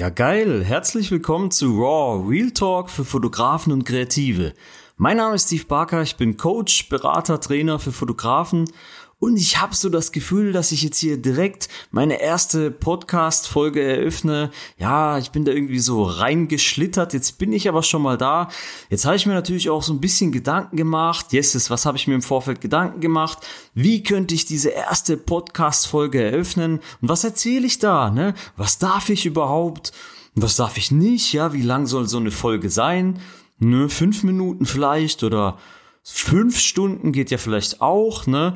Ja, geil. Herzlich willkommen zu Raw Real Talk für Fotografen und Kreative. Mein Name ist Steve Barker, ich bin Coach, Berater, Trainer für Fotografen und ich habe so das Gefühl, dass ich jetzt hier direkt meine erste Podcast-Folge eröffne. Ja, ich bin da irgendwie so reingeschlittert. Jetzt bin ich aber schon mal da. Jetzt habe ich mir natürlich auch so ein bisschen Gedanken gemacht. Yes, was habe ich mir im Vorfeld Gedanken gemacht? Wie könnte ich diese erste Podcast-Folge eröffnen? Und was erzähle ich da? Ne? Was darf ich überhaupt? Was darf ich nicht? Ja, wie lang soll so eine Folge sein? Ne, fünf Minuten vielleicht oder Fünf Stunden geht ja vielleicht auch, ne?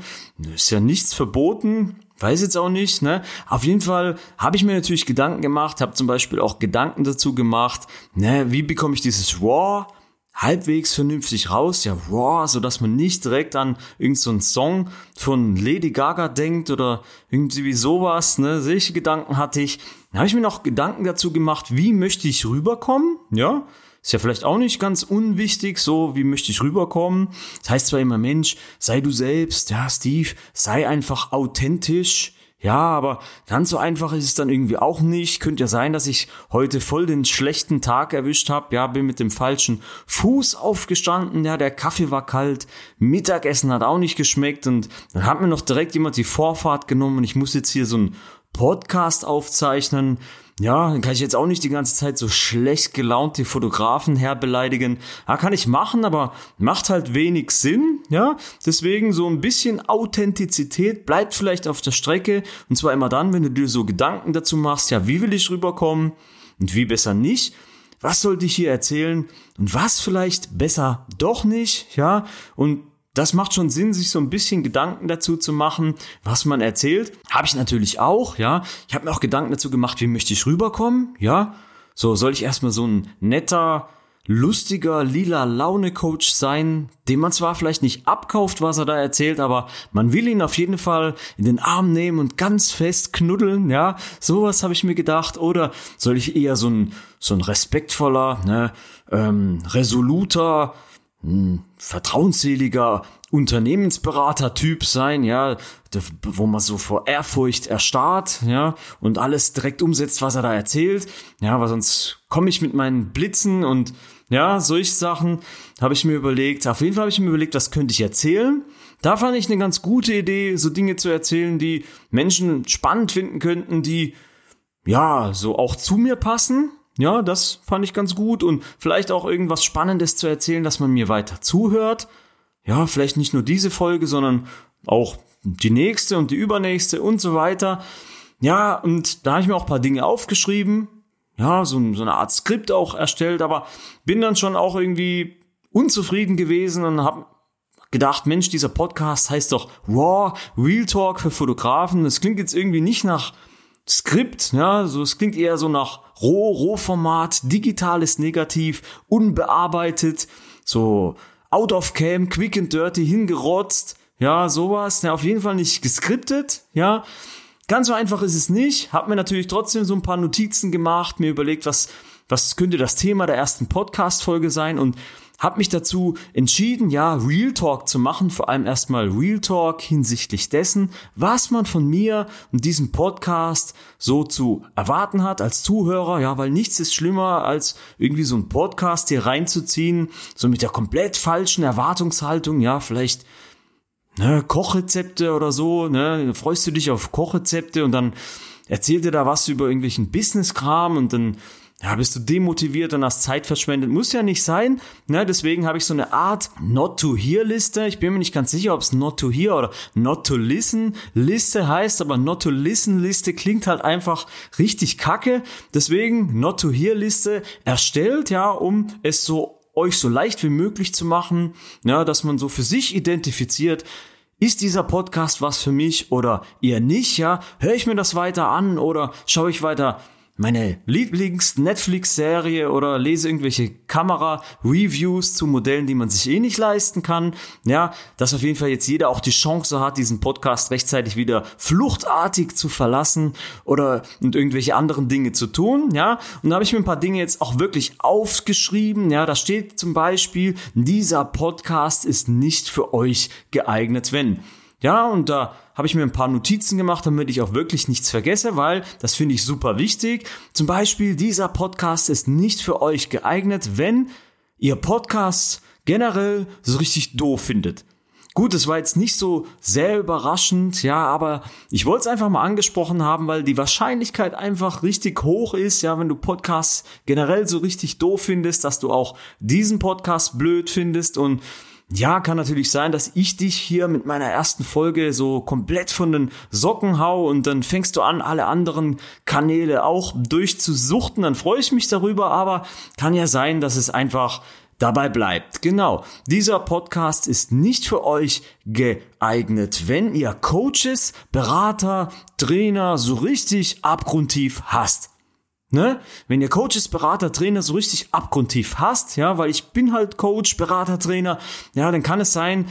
Ist ja nichts verboten. Weiß jetzt auch nicht, ne? Auf jeden Fall habe ich mir natürlich Gedanken gemacht, habe zum Beispiel auch Gedanken dazu gemacht, ne? Wie bekomme ich dieses Raw halbwegs vernünftig raus? Ja, Raw, so dass man nicht direkt an irgendeinen so Song von Lady Gaga denkt oder irgendwie sowas, ne? Solche Gedanken hatte ich. Da habe ich mir noch Gedanken dazu gemacht, wie möchte ich rüberkommen, ja? Ist ja vielleicht auch nicht ganz unwichtig, so wie möchte ich rüberkommen. Das heißt zwar immer, Mensch, sei du selbst, ja, Steve, sei einfach authentisch. Ja, aber ganz so einfach ist es dann irgendwie auch nicht. Könnte ja sein, dass ich heute voll den schlechten Tag erwischt habe. Ja, bin mit dem falschen Fuß aufgestanden. Ja, der Kaffee war kalt. Mittagessen hat auch nicht geschmeckt. Und dann hat mir noch direkt jemand die Vorfahrt genommen. Und ich muss jetzt hier so ein Podcast aufzeichnen. Ja, dann kann ich jetzt auch nicht die ganze Zeit so schlecht gelaunte Fotografen herbeleidigen. Ja, kann ich machen, aber macht halt wenig Sinn. Ja, deswegen so ein bisschen Authentizität bleibt vielleicht auf der Strecke. Und zwar immer dann, wenn du dir so Gedanken dazu machst, ja, wie will ich rüberkommen und wie besser nicht. Was sollte ich hier erzählen und was vielleicht besser doch nicht, ja? Und das macht schon Sinn, sich so ein bisschen Gedanken dazu zu machen, was man erzählt. Habe ich natürlich auch, ja. Ich habe mir auch Gedanken dazu gemacht, wie möchte ich rüberkommen, ja. So, soll ich erstmal so ein netter, lustiger, lila Laune-Coach sein, dem man zwar vielleicht nicht abkauft, was er da erzählt, aber man will ihn auf jeden Fall in den Arm nehmen und ganz fest knuddeln, ja. Sowas habe ich mir gedacht. Oder soll ich eher so ein, so ein respektvoller, ne, ähm, resoluter, ein vertrauensseliger Unternehmensberater-Typ sein, ja, wo man so vor Ehrfurcht erstarrt, ja, und alles direkt umsetzt, was er da erzählt, ja, weil sonst komme ich mit meinen Blitzen und ja, solche Sachen habe ich mir überlegt. Auf jeden Fall habe ich mir überlegt, was könnte ich erzählen. Da fand ich eine ganz gute Idee, so Dinge zu erzählen, die Menschen spannend finden könnten, die ja, so auch zu mir passen, ja, das fand ich ganz gut und vielleicht auch irgendwas Spannendes zu erzählen, dass man mir weiter zuhört. Ja, vielleicht nicht nur diese Folge, sondern auch die nächste und die übernächste und so weiter. Ja, und da habe ich mir auch ein paar Dinge aufgeschrieben. Ja, so, so eine Art Skript auch erstellt, aber bin dann schon auch irgendwie unzufrieden gewesen und habe gedacht, Mensch, dieser Podcast heißt doch Raw Real Talk für Fotografen. Das klingt jetzt irgendwie nicht nach Skript, ja, so es klingt eher so nach Roh, Rohformat, digitales Negativ, unbearbeitet, so out of cam, quick and dirty, hingerotzt, ja, sowas, ja, auf jeden Fall nicht geskriptet, ja. Ganz so einfach ist es nicht. Hab mir natürlich trotzdem so ein paar Notizen gemacht, mir überlegt, was, was könnte das Thema der ersten Podcast-Folge sein und habe mich dazu entschieden, ja, Real Talk zu machen, vor allem erstmal Real Talk hinsichtlich dessen, was man von mir und diesem Podcast so zu erwarten hat als Zuhörer, ja, weil nichts ist schlimmer als irgendwie so ein Podcast hier reinzuziehen, so mit der komplett falschen Erwartungshaltung, ja, vielleicht ne, Kochrezepte oder so, ne, freust du dich auf Kochrezepte und dann erzählt er da was über irgendwelchen Business-Kram und dann ja, bist du demotiviert und hast Zeit verschwendet. Muss ja nicht sein. Ne? Deswegen habe ich so eine Art Not to Hear Liste. Ich bin mir nicht ganz sicher, ob es Not to Hear oder Not to Listen Liste heißt, aber Not to Listen Liste klingt halt einfach richtig kacke. Deswegen Not to Hear Liste erstellt, ja, um es so euch so leicht wie möglich zu machen, ja, dass man so für sich identifiziert, ist dieser Podcast was für mich oder eher nicht, ja? Höre ich mir das weiter an oder schaue ich weiter meine Lieblings-Netflix-Serie oder lese irgendwelche Kamera-Reviews zu Modellen, die man sich eh nicht leisten kann. Ja, dass auf jeden Fall jetzt jeder auch die Chance hat, diesen Podcast rechtzeitig wieder fluchtartig zu verlassen oder und irgendwelche anderen Dinge zu tun. Ja, und da habe ich mir ein paar Dinge jetzt auch wirklich aufgeschrieben. Ja, da steht zum Beispiel, dieser Podcast ist nicht für euch geeignet, wenn. Ja, und da habe ich mir ein paar Notizen gemacht, damit ich auch wirklich nichts vergesse, weil das finde ich super wichtig. Zum Beispiel, dieser Podcast ist nicht für euch geeignet, wenn ihr Podcasts generell so richtig doof findet. Gut, es war jetzt nicht so sehr überraschend, ja, aber ich wollte es einfach mal angesprochen haben, weil die Wahrscheinlichkeit einfach richtig hoch ist, ja, wenn du Podcasts generell so richtig doof findest, dass du auch diesen Podcast blöd findest und ja, kann natürlich sein, dass ich dich hier mit meiner ersten Folge so komplett von den Socken hau und dann fängst du an, alle anderen Kanäle auch durchzusuchten. Dann freue ich mich darüber, aber kann ja sein, dass es einfach dabei bleibt. Genau, dieser Podcast ist nicht für euch geeignet, wenn ihr Coaches, Berater, Trainer so richtig abgrundtief hasst. Ne? Wenn ihr Coaches, Berater, Trainer so richtig abgrundtief hasst, ja, weil ich bin halt Coach, Berater, Trainer, ja, dann kann es sein,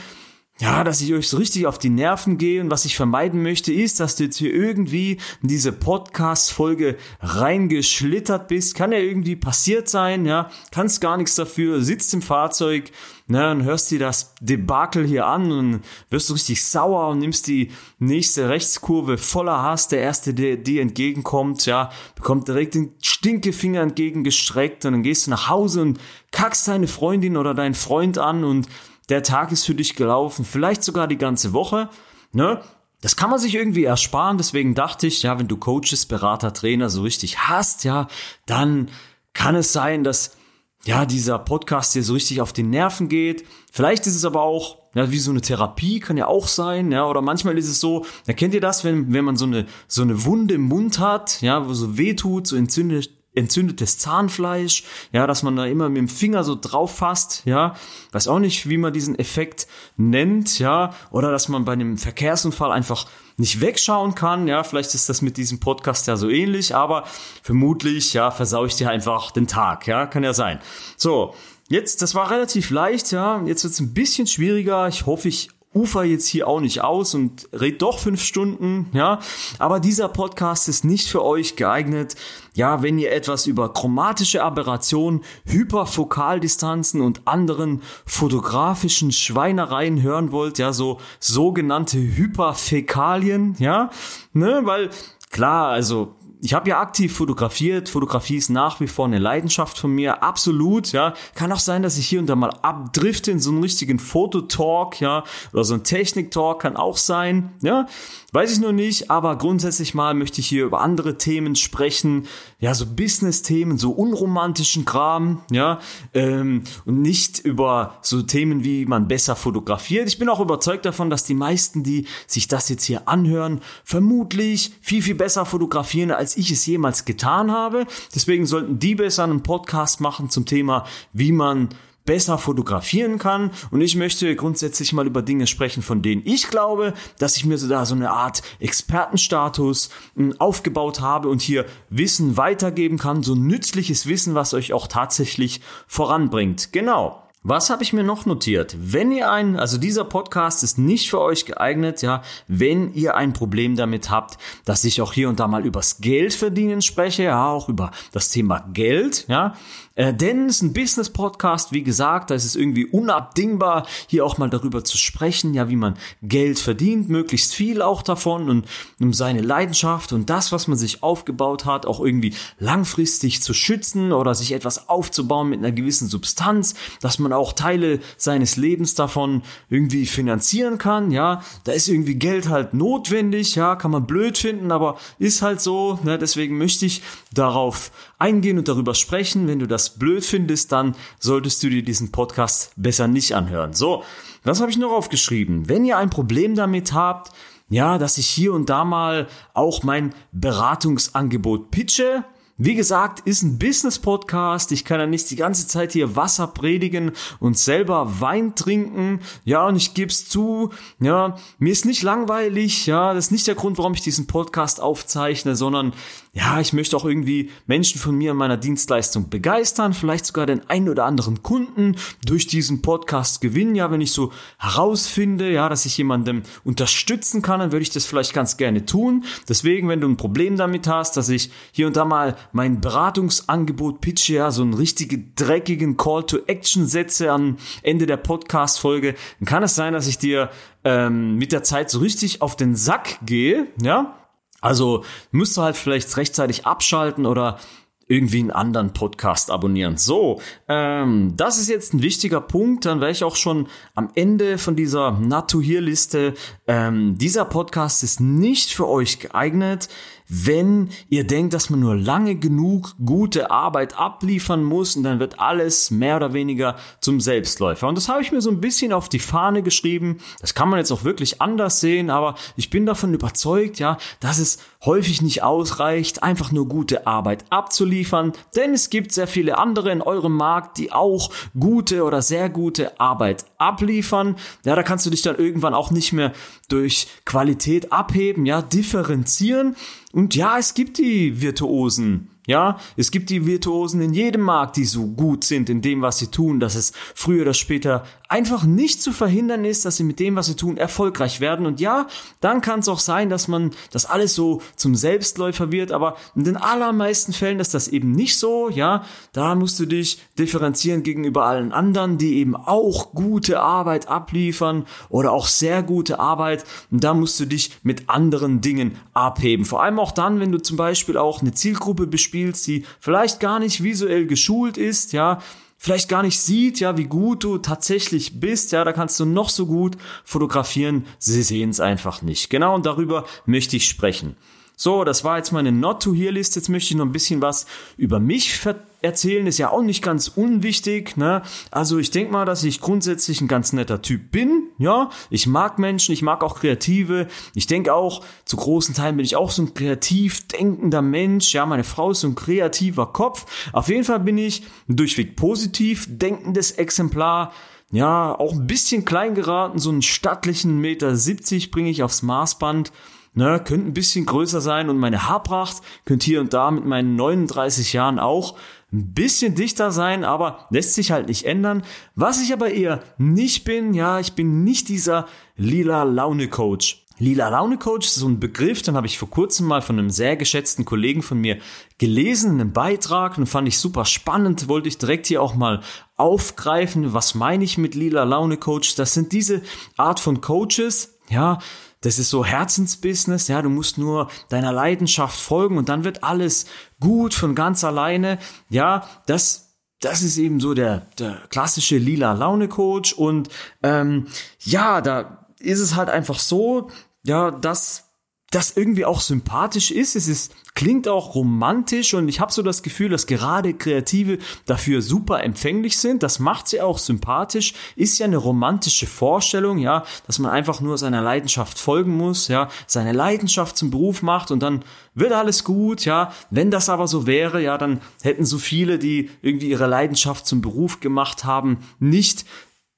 ja, dass ich euch so richtig auf die Nerven gehe und was ich vermeiden möchte, ist, dass du jetzt hier irgendwie in diese Podcast-Folge reingeschlittert bist. Kann ja irgendwie passiert sein, ja, kannst gar nichts dafür, sitzt im Fahrzeug, ne, und hörst dir das Debakel hier an und wirst du richtig sauer und nimmst die nächste Rechtskurve voller Hass. Der erste, der dir entgegenkommt, ja, bekommt direkt den Stinkefinger entgegengestreckt und dann gehst du nach Hause und kackst deine Freundin oder deinen Freund an und der Tag ist für dich gelaufen, vielleicht sogar die ganze Woche, ne? Das kann man sich irgendwie ersparen, deswegen dachte ich, ja, wenn du Coaches, Berater, Trainer so richtig hast, ja, dann kann es sein, dass ja, dieser Podcast dir so richtig auf die Nerven geht. Vielleicht ist es aber auch, ja, wie so eine Therapie, kann ja auch sein, ja, oder manchmal ist es so, ja, kennt ihr das, wenn, wenn man so eine, so eine Wunde im Mund hat, ja, wo so weh tut, so entzündet, entzündetes Zahnfleisch, ja, dass man da immer mit dem Finger so drauf fasst, ja, weiß auch nicht, wie man diesen Effekt nennt, ja, oder dass man bei einem Verkehrsunfall einfach nicht wegschauen kann, ja, vielleicht ist das mit diesem Podcast ja so ähnlich, aber vermutlich, ja, versau ich dir einfach den Tag, ja, kann ja sein. So, jetzt, das war relativ leicht, ja, jetzt wird's ein bisschen schwieriger, ich hoffe, ich ufer jetzt hier auch nicht aus und red doch fünf Stunden, ja. Aber dieser Podcast ist nicht für euch geeignet. Ja, wenn ihr etwas über chromatische Aberrationen, Hyperfokaldistanzen und anderen fotografischen Schweinereien hören wollt, ja, so sogenannte Hyperfäkalien, ja, ne, weil klar, also ich habe ja aktiv fotografiert. Fotografie ist nach wie vor eine Leidenschaft von mir, absolut, ja. Kann auch sein, dass ich hier und da mal abdrifte in so einen richtigen Fototalk, ja, oder so ein Technik-Talk kann auch sein, ja. Weiß ich nur nicht, aber grundsätzlich mal möchte ich hier über andere Themen sprechen, ja, so Business-Themen, so unromantischen Kram, ja, ähm, und nicht über so Themen, wie man besser fotografiert. Ich bin auch überzeugt davon, dass die meisten, die sich das jetzt hier anhören, vermutlich viel, viel besser fotografieren, als ich es jemals getan habe. Deswegen sollten die besser einen Podcast machen zum Thema, wie man besser fotografieren kann. Und ich möchte grundsätzlich mal über Dinge sprechen, von denen ich glaube, dass ich mir so da so eine Art Expertenstatus hm, aufgebaut habe und hier Wissen weitergeben kann, so nützliches Wissen, was euch auch tatsächlich voranbringt. Genau. Was habe ich mir noch notiert? Wenn ihr ein, also dieser Podcast ist nicht für euch geeignet, ja, wenn ihr ein Problem damit habt, dass ich auch hier und da mal übers Geld verdienen spreche, ja, auch über das Thema Geld, ja, äh, denn es ist ein Business-Podcast, wie gesagt, da ist es irgendwie unabdingbar, hier auch mal darüber zu sprechen, ja, wie man Geld verdient, möglichst viel auch davon und um seine Leidenschaft und das, was man sich aufgebaut hat, auch irgendwie langfristig zu schützen oder sich etwas aufzubauen mit einer gewissen Substanz, dass man auch Teile seines Lebens davon irgendwie finanzieren kann, ja, da ist irgendwie Geld halt notwendig, ja, kann man blöd finden, aber ist halt so, ne, deswegen möchte ich darauf eingehen und darüber sprechen. Wenn du das blöd findest, dann solltest du dir diesen Podcast besser nicht anhören. So, was habe ich noch aufgeschrieben? Wenn ihr ein Problem damit habt, ja, dass ich hier und da mal auch mein Beratungsangebot pitche, wie gesagt, ist ein Business-Podcast. Ich kann ja nicht die ganze Zeit hier Wasser predigen und selber Wein trinken. Ja, und ich gebe es zu, ja, mir ist nicht langweilig. Ja, das ist nicht der Grund, warum ich diesen Podcast aufzeichne, sondern ja, ich möchte auch irgendwie Menschen von mir und meiner Dienstleistung begeistern, vielleicht sogar den einen oder anderen Kunden durch diesen Podcast gewinnen. Ja, wenn ich so herausfinde, ja, dass ich jemandem unterstützen kann, dann würde ich das vielleicht ganz gerne tun. Deswegen, wenn du ein Problem damit hast, dass ich hier und da mal mein Beratungsangebot pitche, ja, so einen richtigen dreckigen Call to Action setze am Ende der Podcast-Folge, dann kann es sein, dass ich dir ähm, mit der Zeit so richtig auf den Sack gehe, ja, also müsst ihr halt vielleicht rechtzeitig abschalten oder irgendwie einen anderen Podcast abonnieren. So, ähm, das ist jetzt ein wichtiger Punkt. Dann wäre ich auch schon am Ende von dieser Not to Hear Liste. Ähm, dieser Podcast ist nicht für euch geeignet wenn ihr denkt, dass man nur lange genug gute Arbeit abliefern muss und dann wird alles mehr oder weniger zum Selbstläufer. Und das habe ich mir so ein bisschen auf die Fahne geschrieben. Das kann man jetzt auch wirklich anders sehen, aber ich bin davon überzeugt, ja, dass es häufig nicht ausreicht, einfach nur gute Arbeit abzuliefern, denn es gibt sehr viele andere in eurem Markt, die auch gute oder sehr gute Arbeit abliefern. Ja, da kannst du dich dann irgendwann auch nicht mehr durch Qualität abheben, ja, differenzieren. Und ja, es gibt die Virtuosen, ja, es gibt die Virtuosen in jedem Markt, die so gut sind in dem, was sie tun, dass es früher oder später einfach nicht zu verhindern ist, dass sie mit dem, was sie tun, erfolgreich werden. Und ja, dann kann es auch sein, dass man das alles so zum Selbstläufer wird, aber in den allermeisten Fällen ist das eben nicht so, ja. Da musst du dich differenzieren gegenüber allen anderen, die eben auch gute Arbeit abliefern oder auch sehr gute Arbeit. Und da musst du dich mit anderen Dingen abheben. Vor allem auch dann, wenn du zum Beispiel auch eine Zielgruppe bespielst, spielst, die vielleicht gar nicht visuell geschult ist, ja, vielleicht gar nicht sieht, ja, wie gut du tatsächlich bist, ja, da kannst du noch so gut fotografieren, sie sehen es einfach nicht. Genau, und darüber möchte ich sprechen. So, das war jetzt meine Not-to-Hear-List. Jetzt möchte ich noch ein bisschen was über mich erzählen. Ist ja auch nicht ganz unwichtig. Ne? Also ich denke mal, dass ich grundsätzlich ein ganz netter Typ bin. Ja, ich mag Menschen, ich mag auch Kreative. Ich denke auch, zu großen Teilen bin ich auch so ein kreativ denkender Mensch. Ja, meine Frau ist so ein kreativer Kopf. Auf jeden Fall bin ich ein durchweg positiv denkendes Exemplar. Ja, auch ein bisschen klein geraten, so einen stattlichen Meter 70 bringe ich aufs Maßband ne, könnte ein bisschen größer sein und meine Haarpracht könnte hier und da mit meinen 39 Jahren auch ein bisschen dichter sein, aber lässt sich halt nicht ändern. Was ich aber eher nicht bin, ja, ich bin nicht dieser lila Laune Coach. Lila Laune Coach ist so ein Begriff, den habe ich vor kurzem mal von einem sehr geschätzten Kollegen von mir gelesen, einen Beitrag und fand ich super spannend, wollte ich direkt hier auch mal aufgreifen. Was meine ich mit Lila Laune Coach? Das sind diese Art von Coaches, ja, das ist so Herzensbusiness, ja, du musst nur deiner Leidenschaft folgen und dann wird alles gut von ganz alleine. Ja, das, das ist eben so der, der klassische lila Laune Coach und ähm, ja, da ist es halt einfach so, ja, dass das irgendwie auch sympathisch ist. Es ist, klingt auch romantisch und ich habe so das Gefühl, dass gerade Kreative dafür super empfänglich sind. Das macht sie auch sympathisch. Ist ja eine romantische Vorstellung, ja, dass man einfach nur seiner Leidenschaft folgen muss, ja, seine Leidenschaft zum Beruf macht und dann wird alles gut, ja. Wenn das aber so wäre, ja, dann hätten so viele, die irgendwie ihre Leidenschaft zum Beruf gemacht haben, nicht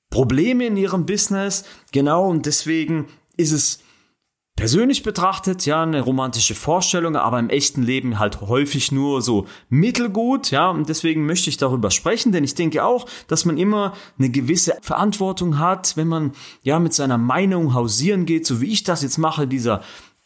Probleme in ihrem Business. Genau und deswegen ist es persönlich betrachtet, ja, eine romantische Vorstellung, aber im echten Leben halt häufig nur so mittelgut, ja, und deswegen möchte ich darüber sprechen, denn ich denke auch, dass man immer eine gewisse Verantwortung hat, wenn man ja mit seiner Meinung hausieren geht, so wie ich das jetzt mache, dieser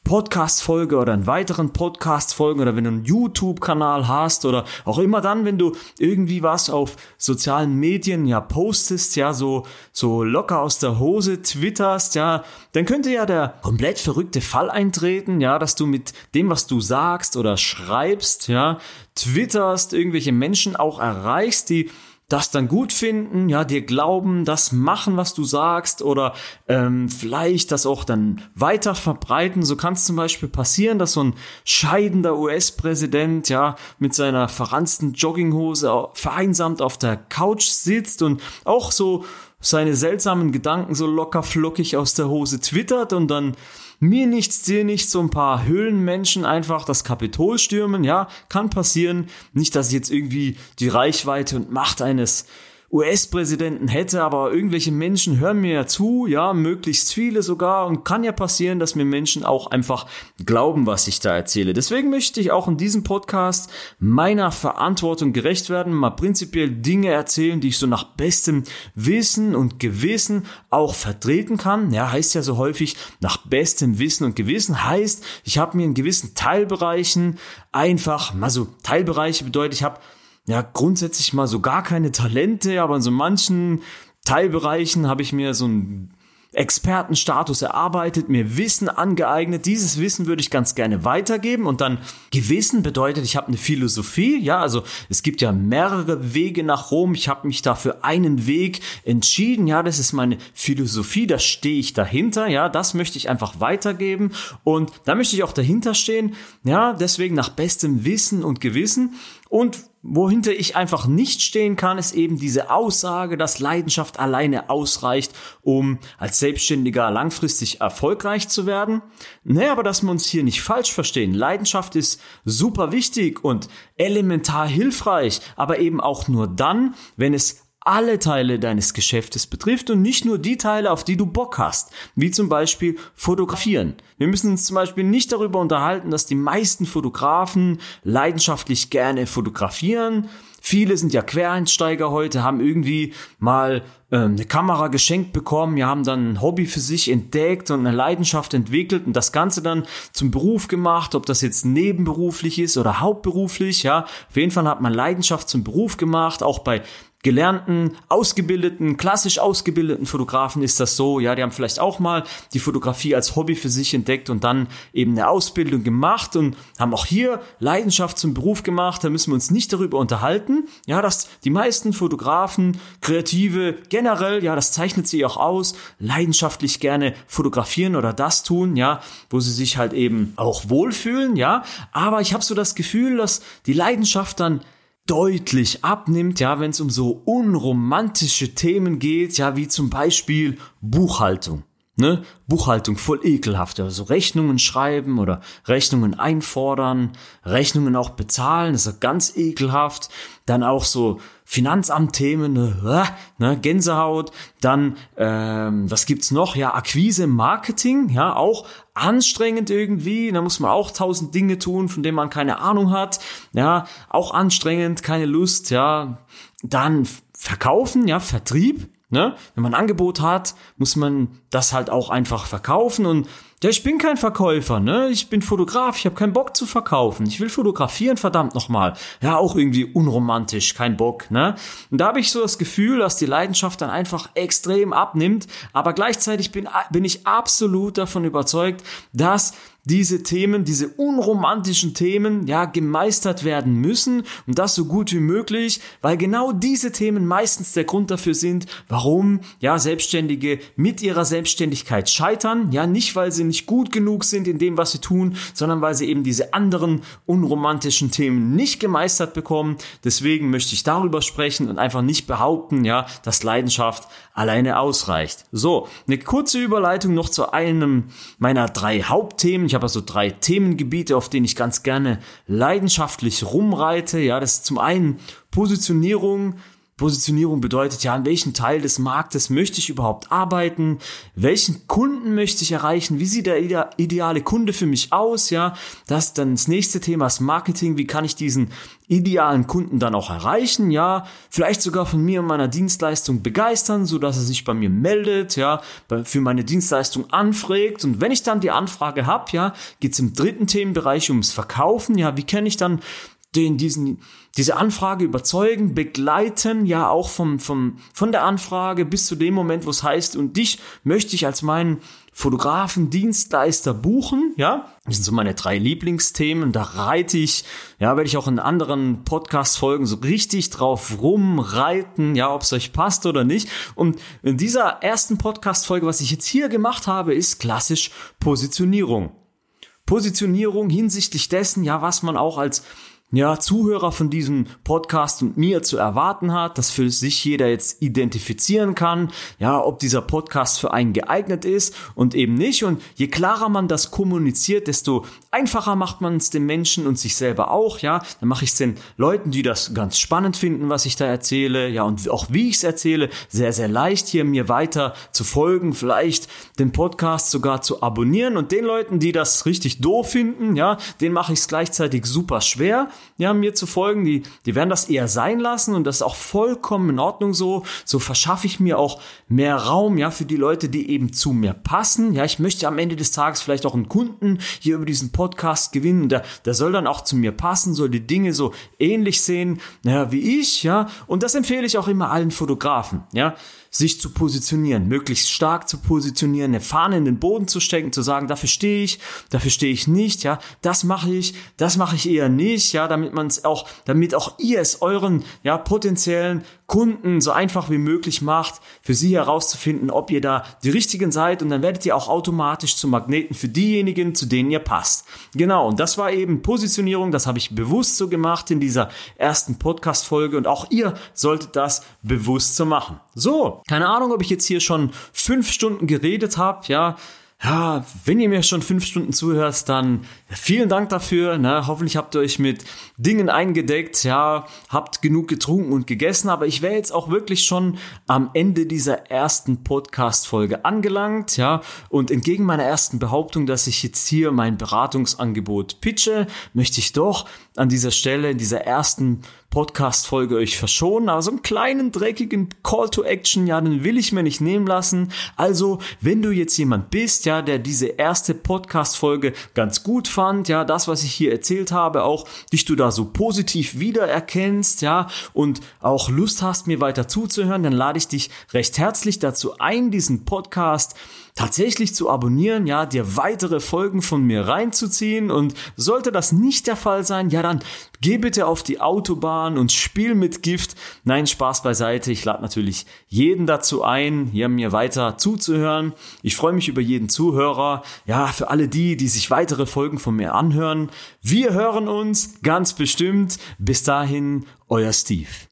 Podcast-Folge oder einen weiteren Podcast-Folgen oder wenn du einen YouTube-Kanal hast oder auch immer dann, wenn du irgendwie was auf sozialen Medien ja postest, ja, so, so locker aus der Hose twitterst, ja, dann könnte ja der komplett verrückte Fall eintreten, ja, dass du mit dem, was du sagst oder schreibst, ja, twitterst, irgendwelche Menschen auch erreichst, die das dann gut finden, ja, dir glauben, das machen, was du sagst oder ähm, vielleicht das auch dann weiter verbreiten. So kann es zum Beispiel passieren, dass so ein scheidender US-Präsident ja mit seiner verranzten Jogginghose vereinsamt auf der Couch sitzt und auch so seine seltsamen Gedanken so locker flockig aus der Hose twittert und dann mir nichts, dir nichts, so ein paar Höhlenmenschen einfach das Kapitol stürmen, ja, kann passieren. Nicht, dass ich jetzt irgendwie die Reichweite und Macht eines US-Präsidenten hätte, aber irgendwelche Menschen hören mir ja zu, ja, möglichst viele sogar und kann ja passieren, dass mir Menschen auch einfach glauben, was ich da erzähle. Deswegen möchte ich auch in diesem Podcast meiner Verantwortung gerecht werden, mal prinzipiell Dinge erzählen, die ich so nach bestem Wissen und Gewissen auch vertreten kann. Ja, heißt ja so häufig nach bestem Wissen und Gewissen heißt, ich habe mir in gewissen Teilbereichen einfach, also Teilbereiche bedeutet, ich habe ja grundsätzlich mal so gar keine Talente, aber in so manchen Teilbereichen habe ich mir so ein Expertenstatus erarbeitet, mir Wissen angeeignet. Dieses Wissen würde ich ganz gerne weitergeben und dann Gewissen bedeutet, ich habe eine Philosophie. Ja, also es gibt ja mehrere Wege nach Rom. Ich habe mich dafür einen Weg entschieden. Ja, das ist meine Philosophie. Da stehe ich dahinter. Ja, das möchte ich einfach weitergeben und da möchte ich auch dahinter stehen. Ja, deswegen nach bestem Wissen und Gewissen und wohinter ich einfach nicht stehen kann, ist eben diese Aussage, dass Leidenschaft alleine ausreicht, um als Selbstständiger langfristig erfolgreich zu werden. Naja, aber dass wir uns hier nicht falsch verstehen. Leidenschaft ist super wichtig und elementar hilfreich, aber eben auch nur dann, wenn es alle Teile deines Geschäftes betrifft und nicht nur die Teile, auf die du Bock hast, wie zum Beispiel fotografieren. Wir müssen uns zum Beispiel nicht darüber unterhalten, dass die meisten Fotografen leidenschaftlich gerne fotografieren. Viele sind ja Quereinsteiger heute, haben irgendwie mal äh, eine Kamera geschenkt bekommen, ja, haben dann ein Hobby für sich entdeckt und eine Leidenschaft entwickelt und das Ganze dann zum Beruf gemacht, ob das jetzt nebenberuflich ist oder hauptberuflich, ja. Auf jeden Fall hat man Leidenschaft zum Beruf gemacht, auch bei gelernten, ausgebildeten, klassisch ausgebildeten Fotografen ist das so, ja, die haben vielleicht auch mal die Fotografie als Hobby für sich entdeckt und dann eben eine Ausbildung gemacht und haben auch hier Leidenschaft zum Beruf gemacht, da müssen wir uns nicht darüber unterhalten, ja, dass die meisten Fotografen, Kreative, generell, ja, das zeichnet sie auch aus, leidenschaftlich gerne fotografieren oder das tun, ja, wo sie sich halt eben auch wohlfühlen, ja, aber ich habe so das Gefühl, dass die Leidenschaft dann deutlich abnimmt, ja, wenn es um so unromantische Themen geht, ja, wie zum Beispiel Buchhaltung. Ne? Buchhaltung voll ekelhaft. Also Rechnungen schreiben oder Rechnungen einfordern, Rechnungen auch bezahlen, das ist ganz ekelhaft. Dann auch so Finanzamtthemen, ne, ne, Gänsehaut. Dann, ähm, was gibt's noch? Ja, Akquise, Marketing, ja, auch anstrengend irgendwie. Da muss man auch tausend Dinge tun, von denen man keine Ahnung hat. Ja, auch anstrengend, keine Lust, ja. Dann Verkaufen, ja, Vertrieb, Ne? Wenn man ein Angebot hat, muss man das halt auch einfach verkaufen und ja, ich bin kein Verkäufer, ne? Ich bin Fotograf, ich habe keinen Bock zu verkaufen. Ich will fotografieren, verdammt nochmal. Ja, auch irgendwie unromantisch, kein Bock, ne? Und da habe ich so das Gefühl, dass die Leidenschaft dann einfach extrem abnimmt, aber gleichzeitig bin, bin ich absolut davon überzeugt, dass diese Themen, diese unromantischen Themen, ja, gemeistert werden müssen und das so gut wie möglich, weil genau diese Themen meistens der Grund dafür sind, warum, ja, Selbstständige mit ihrer Selbstständigkeit scheitern, ja, nicht weil sie nicht gut genug sind in dem, was sie tun, sondern weil sie eben diese anderen unromantischen Themen nicht gemeistert bekommen. Deswegen möchte ich darüber sprechen und einfach nicht behaupten, ja, dass Leidenschaft alleine ausreicht. So, eine kurze Überleitung noch zu einem meiner drei Hauptthemen. Ich habe also drei Themengebiete, auf denen ich ganz gerne leidenschaftlich rumreite. Ja, das ist zum einen Positionierung, Positionierung bedeutet ja, an welchem Teil des Marktes möchte ich überhaupt arbeiten? Welchen Kunden möchte ich erreichen? Wie sieht der ideale Kunde für mich aus? Ja, das ist dann das nächste Thema, das Marketing. Wie kann ich diesen idealen Kunden dann auch erreichen? Ja, vielleicht sogar von mir und meiner Dienstleistung begeistern, so dass er sich bei mir meldet, ja, für meine Dienstleistung anfragt. Und wenn ich dann die Anfrage habe, ja, geht's im dritten Themenbereich ums Verkaufen. Ja, wie kann ich dann den diesen diese Anfrage überzeugen, begleiten, ja auch vom, vom, von der Anfrage bis zu dem Moment, wo es heißt, und dich möchte ich als meinen Fotografen, Dienstleister buchen, ja. Das sind so meine drei Lieblingsthemen. Da reite ich, ja, werde ich auch in anderen Podcast-Folgen so richtig drauf rumreiten, ja, ob es euch passt oder nicht. Und in dieser ersten Podcast-Folge, was ich jetzt hier gemacht habe, ist klassisch Positionierung. Positionierung hinsichtlich dessen, ja, was man auch als ja, Zuhörer von diesem Podcast und mir zu erwarten hat, dass für sich jeder jetzt identifizieren kann, ja, ob dieser Podcast für einen geeignet ist und eben nicht. Und je klarer man das kommuniziert, desto einfacher macht man es den Menschen und sich selber auch, ja. Dann mache ich es den Leuten, die das ganz spannend finden, was ich da erzähle, ja, und auch wie ich es erzähle, sehr, sehr leicht hier mir weiter zu folgen, vielleicht den Podcast sogar zu abonnieren und den Leuten, die das richtig doof finden, ja, den mache ich es gleichzeitig super schwer ja, mir zu folgen, die, die werden das eher sein lassen und das ist auch vollkommen in Ordnung so. So verschaffe ich mir auch mehr Raum, ja, für die Leute, die eben zu mir passen. Ja, ich möchte am Ende des Tages vielleicht auch einen Kunden hier über diesen Podcast gewinnen. Der, der soll dann auch zu mir passen, soll die Dinge so ähnlich sehen, naja, wie ich, ja. Und das empfehle ich auch immer allen Fotografen, ja sich zu positionieren, möglichst stark zu positionieren, eine Fahne in den Boden zu stecken, zu sagen, dafür stehe ich, dafür stehe ich nicht, ja, das mache ich, das mache ich eher nicht, ja, damit man es auch, damit auch ihr es euren, ja, potenziellen Kunden so einfach wie möglich macht, für sie herauszufinden, ob ihr da die richtigen seid und dann werdet ihr auch automatisch zu Magneten für diejenigen, zu denen ihr passt. Genau, und das war eben Positionierung, das habe ich bewusst so gemacht in dieser ersten Podcast-Folge und auch ihr solltet das bewusst so machen. So, keine Ahnung, ob ich jetzt hier schon fünf Stunden geredet habe, ja, ja, wenn ihr mir schon fünf Stunden zuhört, dann vielen Dank dafür. Ne? Hoffentlich habt ihr euch mit Dingen eingedeckt, ja, habt genug getrunken und gegessen. Aber ich wäre jetzt auch wirklich schon am Ende dieser ersten Podcast-Folge angelangt, ja. Und entgegen meiner ersten Behauptung, dass ich jetzt hier mein Beratungsangebot pitche, möchte ich doch an dieser Stelle in dieser ersten Podcast-Folge euch verschonen, aber so einen kleinen, dreckigen Call to Action, ja, den will ich mir nicht nehmen lassen. Also, wenn du jetzt jemand bist, ja, der diese erste Podcast-Folge ganz gut fand, ja, das, was ich hier erzählt habe, auch dich du da so positiv wiedererkennst, ja, und auch Lust hast, mir weiter zuzuhören, dann lade ich dich recht herzlich dazu ein, diesen Podcast tatsächlich zu abonnieren, ja, dir weitere Folgen von mir reinzuziehen und sollte das nicht der Fall sein, ja, dann geh bitte auf die Autobahn und spiel mit Gift. Nein, Spaß beiseite. Ich lade natürlich jeden dazu ein, hier mir weiter zuzuhören. Ich freue mich über jeden Zuhörer. Ja, für alle die, die sich weitere Folgen von mir anhören. Wir hören uns ganz bestimmt. Bis dahin, euer Steve.